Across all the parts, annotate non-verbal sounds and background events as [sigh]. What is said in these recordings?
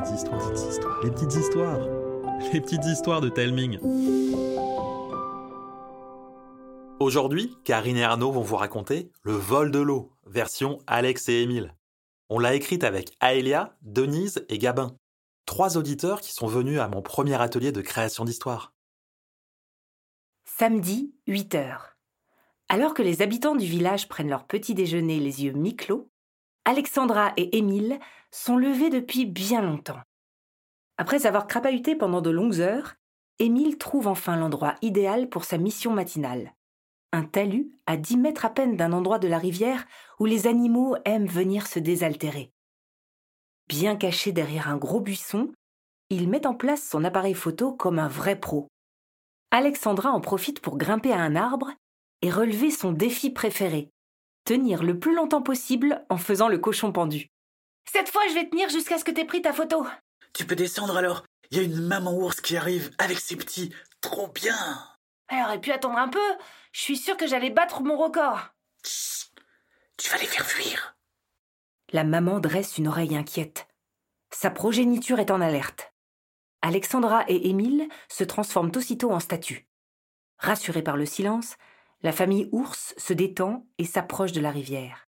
petites histoires, les petites histoires, les petites histoires, les petites histoires de Telming. Aujourd'hui, Karine et Arnaud vont vous raconter Le vol de l'eau, version Alex et Émile. On l'a écrite avec Aelia, Denise et Gabin, trois auditeurs qui sont venus à mon premier atelier de création d'histoire. Samedi, 8 heures. Alors que les habitants du village prennent leur petit déjeuner les yeux mi-clos, Alexandra et Émile sont levés depuis bien longtemps. Après avoir crapahuté pendant de longues heures, Émile trouve enfin l'endroit idéal pour sa mission matinale. Un talus à dix mètres à peine d'un endroit de la rivière où les animaux aiment venir se désaltérer. Bien caché derrière un gros buisson, il met en place son appareil photo comme un vrai pro. Alexandra en profite pour grimper à un arbre et relever son défi préféré, tenir le plus longtemps possible en faisant le cochon pendu. Cette fois, je vais tenir jusqu'à ce que t'aies pris ta photo. Tu peux descendre alors Il y a une maman ours qui arrive avec ses petits. Trop bien Elle aurait pu attendre un peu. Je suis sûre que j'allais battre mon record. Chut Tu vas les faire fuir. La maman dresse une oreille inquiète. Sa progéniture est en alerte. Alexandra et Émile se transforment aussitôt en statues. Rassurés par le silence, la famille ours se détend et s'approche de la rivière.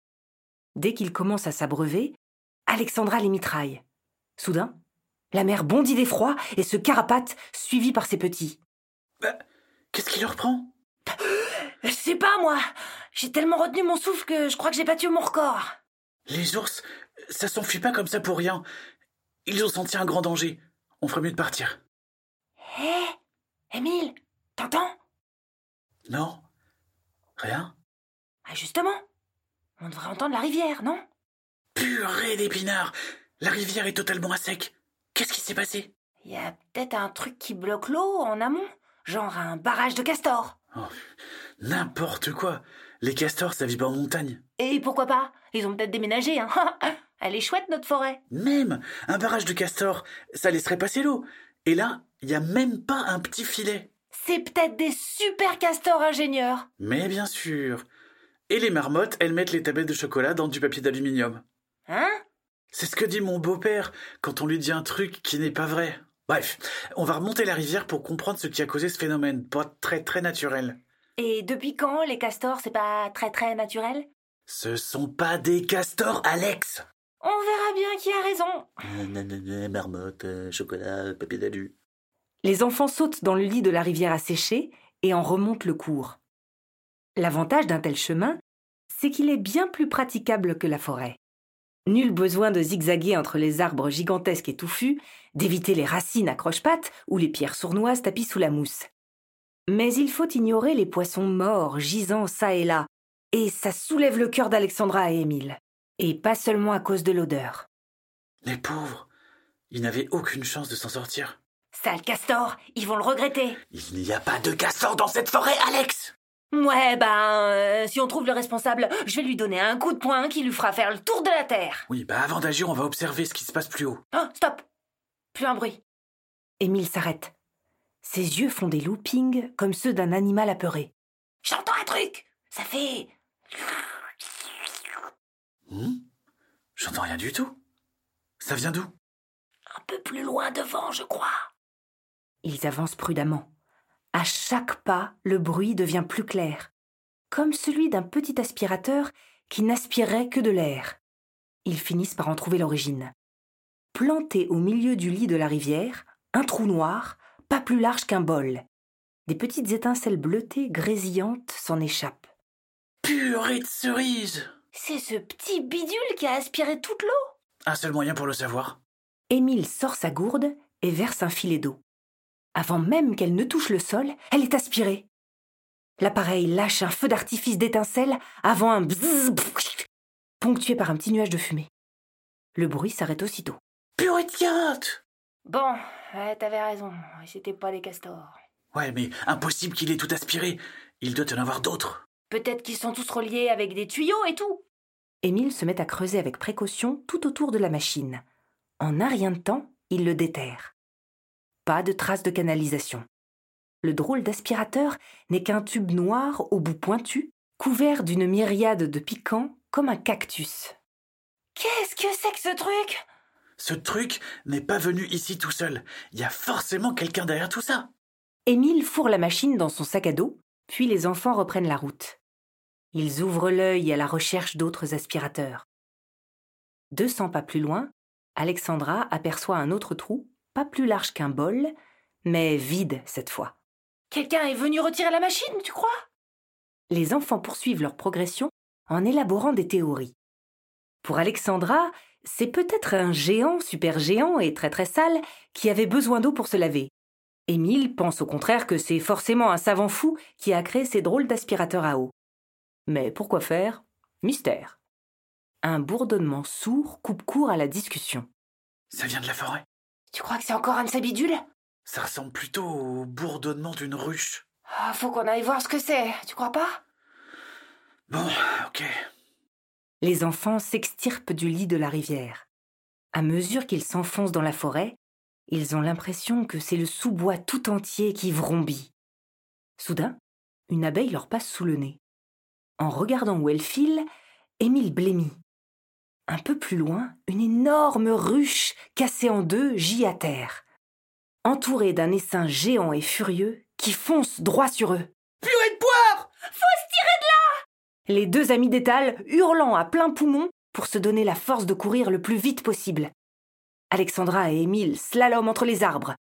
Dès qu'ils commencent à s'abreuver, Alexandra les mitraille. Soudain, la mère bondit d'effroi et se carapate, suivie par ses petits. Bah, Qu'est-ce qui leur prend? Je sais pas, moi J'ai tellement retenu mon souffle que je crois que j'ai battu mon record. Les ours, ça s'enfuit pas comme ça pour rien. Ils ont senti un grand danger. On ferait mieux de partir. Hé Émile, t'entends? Non Rien? Ah, justement On devrait entendre la rivière, non? Purée d'épinards La rivière est totalement à sec. Qu'est-ce qui s'est passé? Il y a peut-être un truc qui bloque l'eau en amont, genre un barrage de castors. Oh, N'importe quoi Les castors, ça vit pas en montagne. Et pourquoi pas? Ils ont peut-être déménagé, hein [laughs] Elle est chouette, notre forêt. Même un barrage de castors, ça laisserait passer l'eau. Et là, il y a même pas un petit filet. C'est peut-être des super castors ingénieurs. Mais bien sûr. Et les marmottes, elles mettent les tablettes de chocolat dans du papier d'aluminium. Hein? C'est ce que dit mon beau-père quand on lui dit un truc qui n'est pas vrai. Bref, on va remonter la rivière pour comprendre ce qui a causé ce phénomène, pas très très naturel. Et depuis quand les castors, c'est pas très très naturel? Ce sont pas des castors, Alex On verra bien qui a raison. Marmotte, euh, chocolat, papier d'alu. Les enfants sautent dans le lit de la rivière asséchée et en remontent le cours. L'avantage d'un tel chemin, c'est qu'il est bien plus praticable que la forêt. Nul besoin de zigzaguer entre les arbres gigantesques et touffus, d'éviter les racines à croche-pattes ou les pierres sournoises tapies sous la mousse. Mais il faut ignorer les poissons morts gisant çà et là, et ça soulève le cœur d'Alexandra et Émile. Et pas seulement à cause de l'odeur. Les pauvres, ils n'avaient aucune chance de s'en sortir. Sale castor, ils vont le regretter. Il n'y a pas de castors dans cette forêt, Alex Ouais, ben, euh, si on trouve le responsable, je vais lui donner un coup de poing qui lui fera faire le tour de la Terre. Oui, bah avant d'agir, on va observer ce qui se passe plus haut. Oh, stop Plus un bruit. Émile s'arrête. Ses yeux font des loopings comme ceux d'un animal apeuré. J'entends un truc Ça fait... Hmm? J'entends rien du tout. Ça vient d'où? Un peu plus loin devant, je crois. Ils avancent prudemment. À chaque pas, le bruit devient plus clair, comme celui d'un petit aspirateur qui n'aspirait que de l'air. Ils finissent par en trouver l'origine. Planté au milieu du lit de la rivière, un trou noir, pas plus large qu'un bol. Des petites étincelles bleutées grésillantes s'en échappent. Purée de cerises C'est ce petit bidule qui a aspiré toute l'eau. Un seul moyen pour le savoir? Émile sort sa gourde et verse un filet d'eau. Avant même qu'elle ne touche le sol, elle est aspirée. L'appareil lâche un feu d'artifice d'étincelles avant un bzzz, ponctué par un petit nuage de fumée. Le bruit s'arrête aussitôt. Purée de carottes Bon, ouais, t'avais raison, c'était pas des castors. Ouais, mais impossible qu'il ait tout aspiré. Il doit en avoir d'autres. Peut-être qu'ils sont tous reliés avec des tuyaux et tout. Émile se met à creuser avec précaution tout autour de la machine. En un rien de temps, il le déterre. Pas de traces de canalisation. Le drôle d'aspirateur n'est qu'un tube noir au bout pointu, couvert d'une myriade de piquants comme un cactus. Qu'est-ce que c'est que ce truc? Ce truc n'est pas venu ici tout seul. Il y a forcément quelqu'un derrière tout ça. Émile fourre la machine dans son sac à dos, puis les enfants reprennent la route. Ils ouvrent l'œil à la recherche d'autres aspirateurs. Deux cents pas plus loin, Alexandra aperçoit un autre trou, pas plus large qu'un bol, mais vide cette fois. Quelqu'un est venu retirer la machine, tu crois? Les enfants poursuivent leur progression en élaborant des théories. Pour Alexandra, c'est peut-être un géant, super géant et très très sale qui avait besoin d'eau pour se laver. Émile pense au contraire que c'est forcément un savant fou qui a créé ces drôles d'aspirateurs à eau. Mais pourquoi faire? Mystère. Un bourdonnement sourd coupe court à la discussion. Ça vient de la forêt? Tu crois que c'est encore un de ces bidules? Ça ressemble plutôt au bourdonnement d'une ruche. Ah, faut qu'on aille voir ce que c'est, tu crois pas? Bon, ok. Les enfants s'extirpent du lit de la rivière. À mesure qu'ils s'enfoncent dans la forêt, ils ont l'impression que c'est le sous-bois tout entier qui vrombit. Soudain, une abeille leur passe sous le nez. En regardant où elle file, Émile blêmit. Un peu plus loin, une énorme ruche cassée en deux gît à terre, entourée d'un essaim géant et furieux qui fonce droit sur eux. Purée de poire Faut se tirer de là Les deux amis d'étal hurlant à plein poumon pour se donner la force de courir le plus vite possible. Alexandra et Émile slaloment entre les arbres.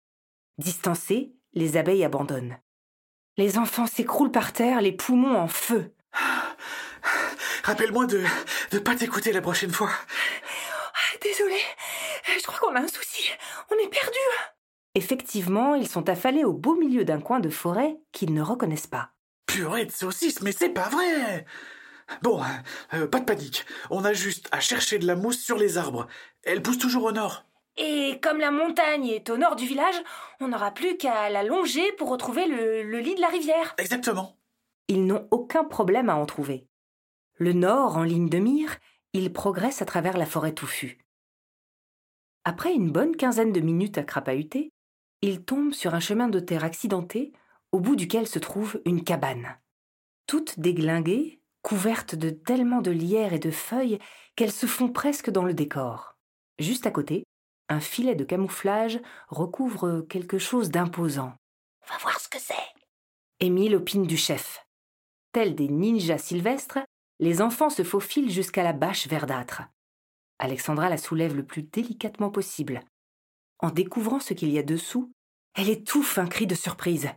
Distancés, les abeilles abandonnent. Les enfants s'écroulent par terre, les poumons en feu. Rappelle-moi de ne pas t'écouter la prochaine fois. Ah, Désolée, je crois qu'on a un souci. On est perdu. Effectivement, ils sont affalés au beau milieu d'un coin de forêt qu'ils ne reconnaissent pas. Purée de saucisse, mais c'est pas vrai Bon, euh, pas de panique. On a juste à chercher de la mousse sur les arbres. Elle pousse toujours au nord. Et comme la montagne est au nord du village, on n'aura plus qu'à la longer pour retrouver le, le lit de la rivière. Exactement. Ils n'ont aucun problème à en trouver. Le nord en ligne de mire, ils progressent à travers la forêt touffue. Après une bonne quinzaine de minutes à crapahuter, ils tombent sur un chemin de terre accidenté au bout duquel se trouve une cabane. Toute déglinguée, couverte de tellement de lierre et de feuilles qu'elles se font presque dans le décor. Juste à côté, un filet de camouflage recouvre quelque chose d'imposant. Va voir ce que c'est. Émile opine du chef. Tels des ninjas sylvestres, les enfants se faufilent jusqu'à la bâche verdâtre. Alexandra la soulève le plus délicatement possible. En découvrant ce qu'il y a dessous, elle étouffe un cri de surprise.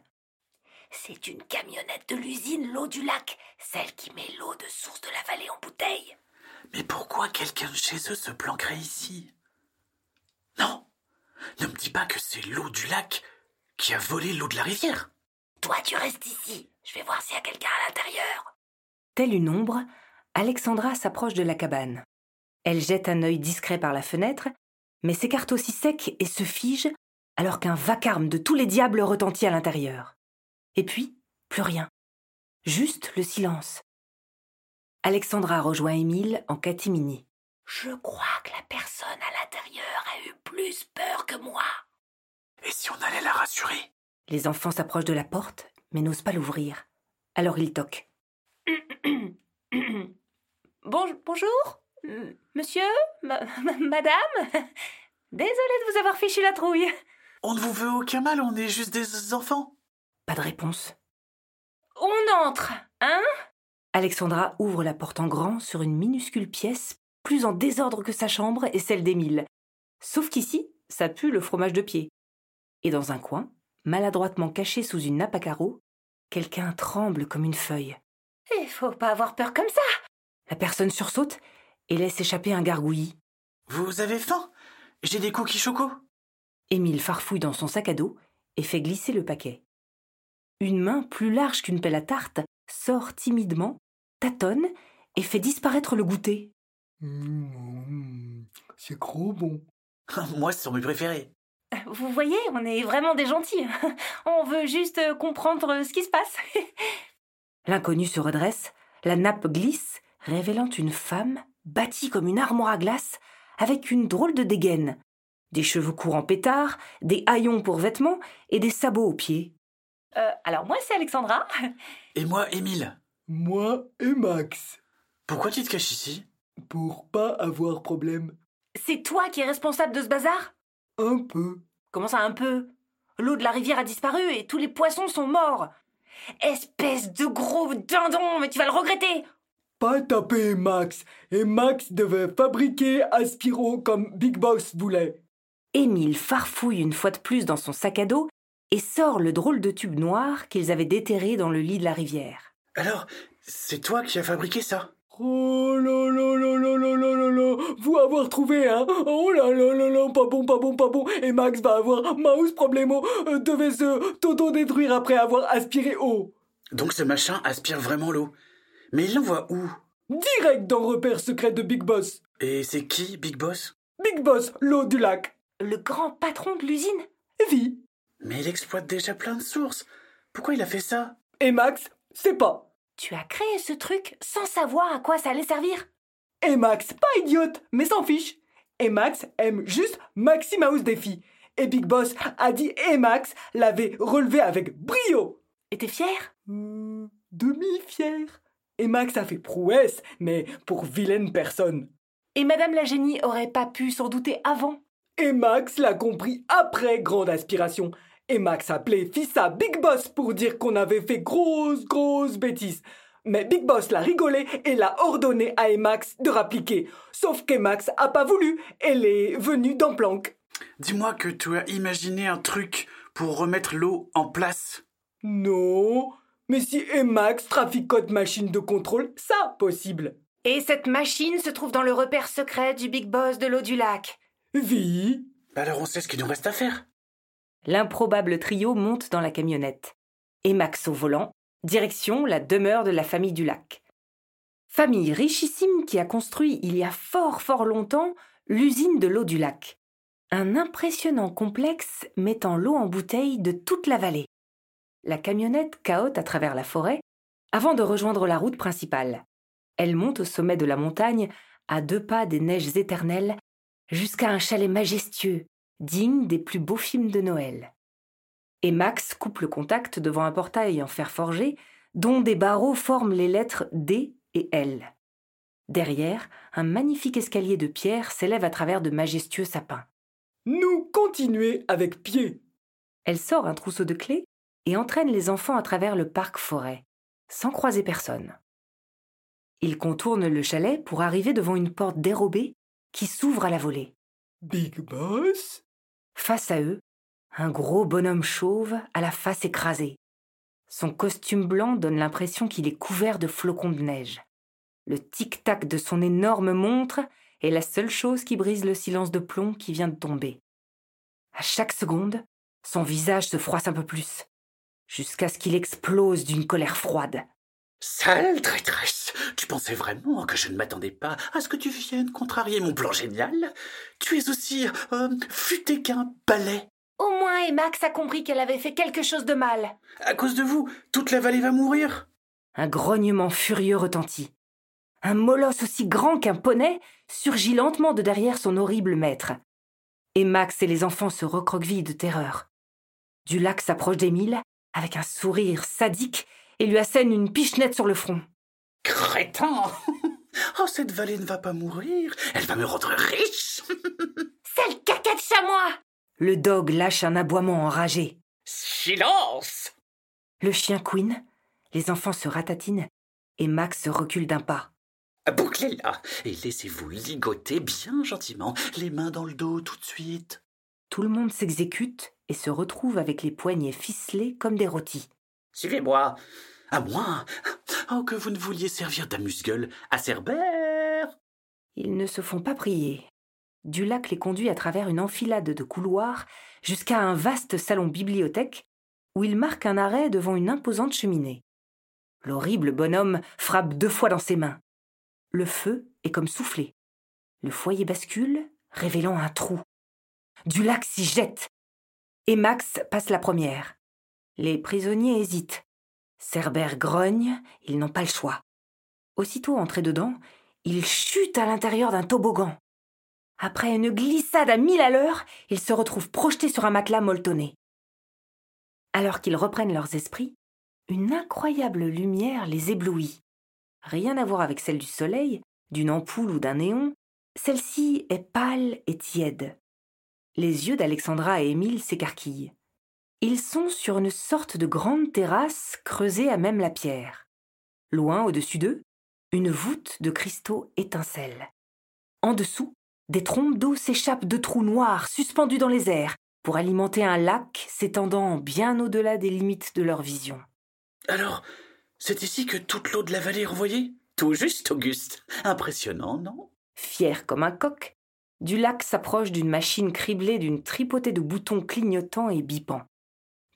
C'est une camionnette de l'usine L'eau du lac, celle qui met l'eau de source de la vallée en bouteille. Mais pourquoi quelqu'un de chez eux se planquerait ici? Non Ne me dis pas que c'est l'eau du lac qui a volé l'eau de la rivière. Toi, tu restes ici. Je vais voir s'il y a quelqu'un à l'intérieur. Telle une ombre, Alexandra s'approche de la cabane. Elle jette un œil discret par la fenêtre, mais s'écarte aussi sec et se fige alors qu'un vacarme de tous les diables retentit à l'intérieur. Et puis, plus rien. Juste le silence. Alexandra rejoint Émile en catimini. Je crois que la personne à l'intérieur a eu plus peur que moi. Et si on allait la rassurer? Les enfants s'approchent de la porte, mais n'osent pas l'ouvrir. Alors ils toquent. Bon- bonjour Monsieur Ma- ma- Madame Désolée de vous avoir fichu la trouille. On ne vous veut aucun mal, on est juste des enfants. Pas de réponse. On entre, hein? Alexandra ouvre la porte en grand sur une minuscule pièce, plus en désordre que sa chambre et celle d'Émile. Sauf qu'ici, ça pue le fromage de pied. Et dans un coin, maladroitement caché sous une nappe à carreaux, quelqu'un tremble comme une feuille. Il faut pas avoir peur comme ça. La personne sursaute et laisse échapper un gargouillis. Vous avez faim? J'ai des cookies choco. Émile farfouille dans son sac à dos et fait glisser le paquet. Une main plus large qu'une pelle à tarte sort timidement, tâtonne et fait disparaître le goûter. Mmh, c'est trop bon. [laughs] Moi, ce sont mes préférés. Vous voyez, on est vraiment des gentils. [laughs] On veut juste comprendre ce qui se passe. [laughs] L'inconnu se redresse, la nappe glisse, révélant une femme bâtie comme une armoire à glace, avec une drôle de dégaine, des cheveux courts en pétard, des haillons pour vêtements et des sabots aux pieds. Euh, alors moi, c'est Alexandra. [laughs] Et moi, Émile. Moi et Max. Pourquoi tu te caches ici? Pour pas avoir problème. C'est toi qui es responsable de ce bazar? Un peu. Comment ça un peu? L'eau de la rivière a disparu et tous les poissons sont morts. Espèce de gros dindon, mais tu vas le regretter. Pas taper Max. Et Max devait fabriquer Aspiro comme Big Boss voulait. Émile farfouille une fois de plus dans son sac à dos et sort le drôle de tube noir qu'ils avaient déterré dans le lit de la rivière. Alors, c'est toi qui as fabriqué ça? Oh Vous avoir trouvé, hein. Oh là là là là Pas bon, pas bon, pas bon. Et Max va avoir mouse problemo euh, devait se t'auto-détruire après avoir aspiré eau Donc ce machin aspire vraiment l'eau. Mais il l'envoie où? Direct dans repère secret de Big Boss. Et c'est qui, Big Boss? Big Boss, l'eau du lac. Le grand patron de l'usine? Vie. Mais il exploite déjà plein de sources. Pourquoi il a fait ça? Et Max, c'est pas. Tu as créé ce truc sans savoir à quoi ça allait servir Et Max, pas idiote, mais s'en fiche. Et Max aime juste Maxi Mouse Défi. Et Big Boss a dit et Max l'avait relevé avec brio. Et t'es fier Euh, demi-fier. Et Max a fait prouesse, mais pour vilaine personne. Et Madame la génie aurait pas pu s'en douter avant Et Max l'a compris après grande aspiration. Et Max appelait Fissa Big Boss pour dire qu'on avait fait grosse, grosse bêtise. Mais Big Boss l'a rigolé et l'a ordonné à Emax de rappliquer. Sauf qu'Emax a pas voulu. Elle est venue dans planque. Dis-moi que tu as imaginé un truc pour remettre l'eau en place. Non. Mais si Emax traficote machine de contrôle, ça possible. Et cette machine se trouve dans le repère secret du Big Boss de l'eau du lac. Vie. Alors on sait ce qu'il nous reste à faire. L'improbable trio monte dans la camionnette. Et Max au volant, direction la demeure de la famille du lac. Famille richissime qui a construit il y a fort fort longtemps l'usine de l'eau du lac. Un impressionnant complexe mettant l'eau en bouteille de toute la vallée. La camionnette cahote à travers la forêt avant de rejoindre la route principale. Elle monte au sommet de la montagne, à deux pas des neiges éternelles, jusqu'à un chalet majestueux, digne des plus beaux films de Noël. Et Max coupe le contact devant un portail en fer forgé, dont des barreaux forment les lettres D et L. Derrière, un magnifique escalier de pierre s'élève à travers de majestueux sapins. Nous continuer avec pied. Elle sort un trousseau de clés et entraîne les enfants à travers le parc forêt, sans croiser personne. Ils contournent le chalet pour arriver devant une porte dérobée qui s'ouvre à la volée. Big Boss? Face à eux, un gros bonhomme chauve à la face écrasée. Son costume blanc donne l'impression qu'il est couvert de flocons de neige. Le tic-tac de son énorme montre est la seule chose qui brise le silence de plomb qui vient de tomber. À chaque seconde, son visage se froisse un peu plus, jusqu'à ce qu'il explose d'une colère froide. Sale traîtresse Tu pensais vraiment que je ne m'attendais pas à ce que tu viennes contrarier mon plan génial? Tu es aussi euh, futé qu'un balai. Au moins, Emax a compris qu'elle avait fait quelque chose de mal. À cause de vous, toute la vallée va mourir. Un grognement furieux retentit. Un molosse aussi grand qu'un poney surgit lentement de derrière son horrible maître. Et Max et les enfants se recroquevillent de terreur. Du lac s'approche d'Émile avec un sourire sadique et lui assène une pichenette sur le front. Crétin [laughs] Oh, cette vallée ne va pas mourir. Elle va me rendre riche. [laughs] Sale caca de chamois Le dog lâche un aboiement enragé. Silence Le chien couine, les enfants se ratatinent et Max recule d'un pas. Bouclez-la et laissez-vous ligoter bien gentiment, les mains dans le dos tout de suite. Tout le monde s'exécute et se retrouve avec les poignets ficelés comme des rôtis. Suivez-moi. À moins oh, que vous ne vouliez servir d'amuse-gueule à Cerbère. Ils ne se font pas prier. Dulac les conduit à travers une enfilade de couloirs jusqu'à un vaste salon bibliothèque où il marque un arrêt devant une imposante cheminée. L'horrible bonhomme frappe deux fois dans ses mains. Le feu est comme soufflé. Le foyer bascule, révélant un trou. Dulac s'y jette. Et Max passe la première. Les prisonniers hésitent. Cerbère grogne, ils n'ont pas le choix. Aussitôt entrés dedans, ils chutent à l'intérieur d'un toboggan. Après une glissade à mille à l'heure, ils se retrouvent projetés sur un matelas molletonné. Alors qu'ils reprennent leurs esprits, une incroyable lumière les éblouit. Rien à voir avec celle du soleil, d'une ampoule ou d'un néon, Celle-ci est pâle et tiède. Les yeux d'Alexandra et Émile s'écarquillent. Ils sont sur une sorte de grande terrasse creusée à même la pierre. Loin au-dessus d'eux, une voûte de cristaux étincelle. En dessous, des trompes d'eau s'échappent de trous noirs suspendus dans les airs pour alimenter un lac s'étendant bien au-delà des limites de leur vision. Alors, c'est ici que toute l'eau de la vallée est renvoyée? Tout juste, Auguste. Impressionnant, non? Fier comme un coq, Dulac s'approche d'une machine criblée d'une tripotée de boutons clignotants et bipants.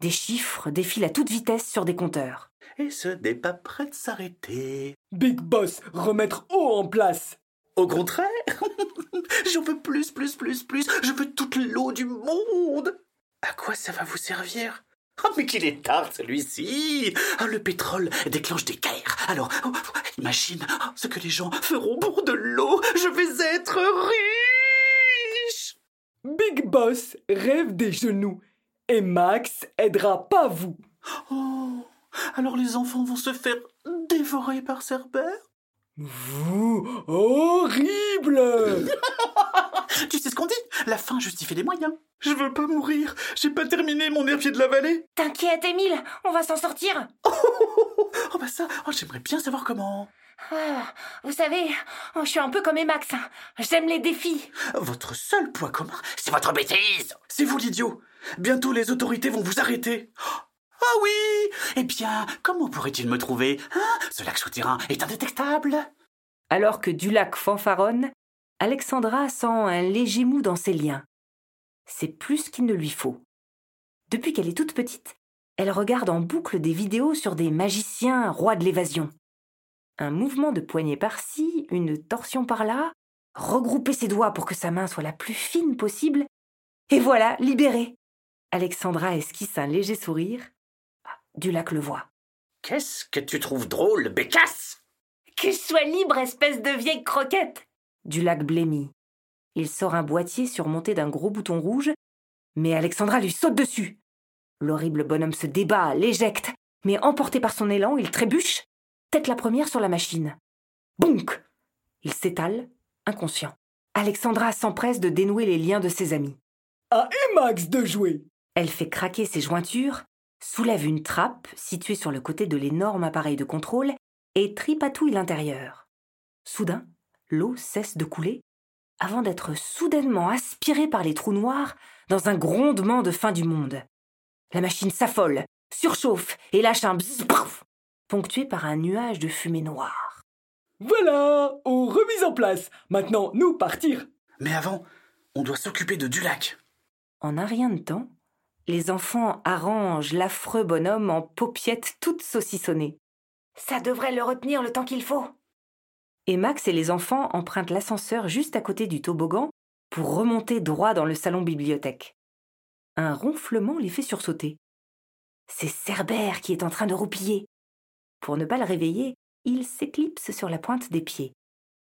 Des chiffres défilent à toute vitesse sur des compteurs. Et ce n'est pas prêt de s'arrêter. Big Boss, remettre eau en place. Au contraire, [laughs] j'en veux plus, plus, plus, plus. Je veux toute l'eau du monde. À quoi ça va vous servir? Oh, mais qu'il est tard, celui-ci Ah, Le pétrole déclenche des guerres. Alors, oh, imagine oh, ce que les gens feront pour de l'eau. Je vais être riche Big Boss rêve des genoux. Et Max aidera pas vous. Oh, alors les enfants vont se faire dévorer par Cerbère? Vous, horrible [laughs] Tu sais ce qu'on dit? La fin justifie les moyens. Je veux pas mourir. J'ai pas terminé mon herbier de la vallée. T'inquiète, Émile, on va s'en sortir. Oh, oh, oh, oh bah ça, oh, j'aimerais bien savoir comment. Ah, vous savez, oh, je suis un peu comme Emax. J'aime les défis. Votre seul point commun, c'est votre bêtise. C'est vous l'idiot. Bientôt les autorités vont vous arrêter. Ah oui Eh bien, comment pourrait-il me trouver hein? Ce lac souterrain est indétectable. Alors que Dulac fanfaronne, Alexandra sent un léger mou dans ses liens. C'est plus qu'il ne lui faut. Depuis qu'elle est toute petite, elle regarde en boucle des vidéos sur des magiciens rois de l'évasion. Un mouvement de poignet par-ci, une torsion par-là, regrouper ses doigts pour que sa main soit la plus fine possible, et voilà, libérée. Alexandra esquisse un léger sourire. Ah, Dulac le voit. Qu'est-ce que tu trouves drôle, bécasse? Que je sois libre, espèce de vieille croquette Dulac blêmit. Il sort un boîtier surmonté d'un gros bouton rouge, mais Alexandra lui saute dessus. L'horrible bonhomme se débat, l'éjecte, mais emporté par son élan, il trébuche, tête la première sur la machine. Bonk Il s'étale, inconscient. Alexandra s'empresse de dénouer les liens de ses amis. À Emax de jouer Elle fait craquer ses jointures, soulève une trappe située sur le côté de l'énorme appareil de contrôle et tripatouille l'intérieur. Soudain, l'eau cesse de couler avant d'être soudainement aspirée par les trous noirs dans un grondement de fin du monde. La machine s'affole, surchauffe et lâche un bzzz, ponctué par un nuage de fumée noire. Voilà, on remise en place. Maintenant, nous partir. Mais avant, on doit s'occuper de Dulac. En un rien de temps, les enfants arrangent l'affreux bonhomme en paupiettes toutes saucissonnées. Ça devrait le retenir le temps qu'il faut. Et Max et les enfants empruntent l'ascenseur juste à côté du toboggan pour remonter droit dans le salon bibliothèque. Un ronflement les fait sursauter. C'est Cerbère qui est en train de roupiller. Pour ne pas le réveiller, il s'éclipse sur la pointe des pieds.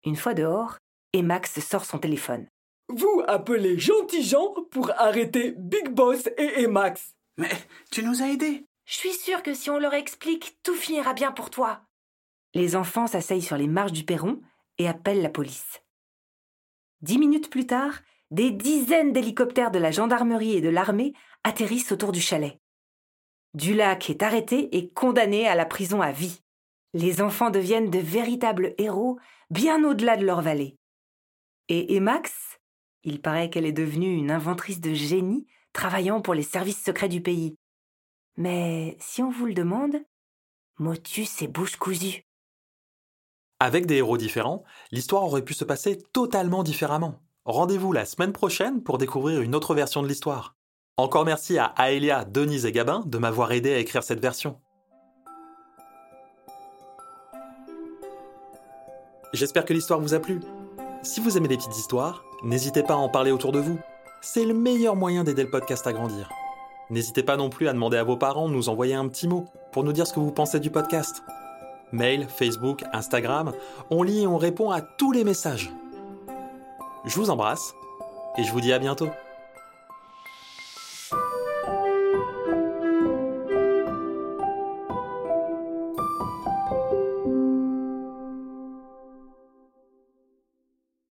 Une fois dehors, Max sort son téléphone. Vous appelez Gentil Jean pour arrêter Big Boss et Emax. Mais tu nous as aidés. Je suis sûre que si on leur explique, tout finira bien pour toi. Les enfants s'asseyent sur les marches du perron et appellent la police. Dix minutes plus tard, des dizaines d'hélicoptères de la gendarmerie et de l'armée atterrissent autour du chalet. Dulac est arrêté et condamné à la prison à vie. Les enfants deviennent de véritables héros bien au-delà de leur vallée. Et Emax, il paraît qu'elle est devenue une inventrice de génie travaillant pour les services secrets du pays. Mais si on vous le demande, motus et bouche cousue. Avec des héros différents, l'histoire aurait pu se passer totalement différemment. Rendez-vous la semaine prochaine pour découvrir une autre version de l'histoire. Encore merci à Aelia, Denise et Gabin de m'avoir aidé à écrire cette version. J'espère que l'histoire vous a plu. Si vous aimez les petites histoires, n'hésitez pas à en parler autour de vous. C'est le meilleur moyen d'aider le podcast à grandir. N'hésitez pas non plus à demander à vos parents de nous envoyer un petit mot pour nous dire ce que vous pensez du podcast. Mail, Facebook, Instagram, on lit et on répond à tous les messages. Je vous embrasse et je vous dis à bientôt.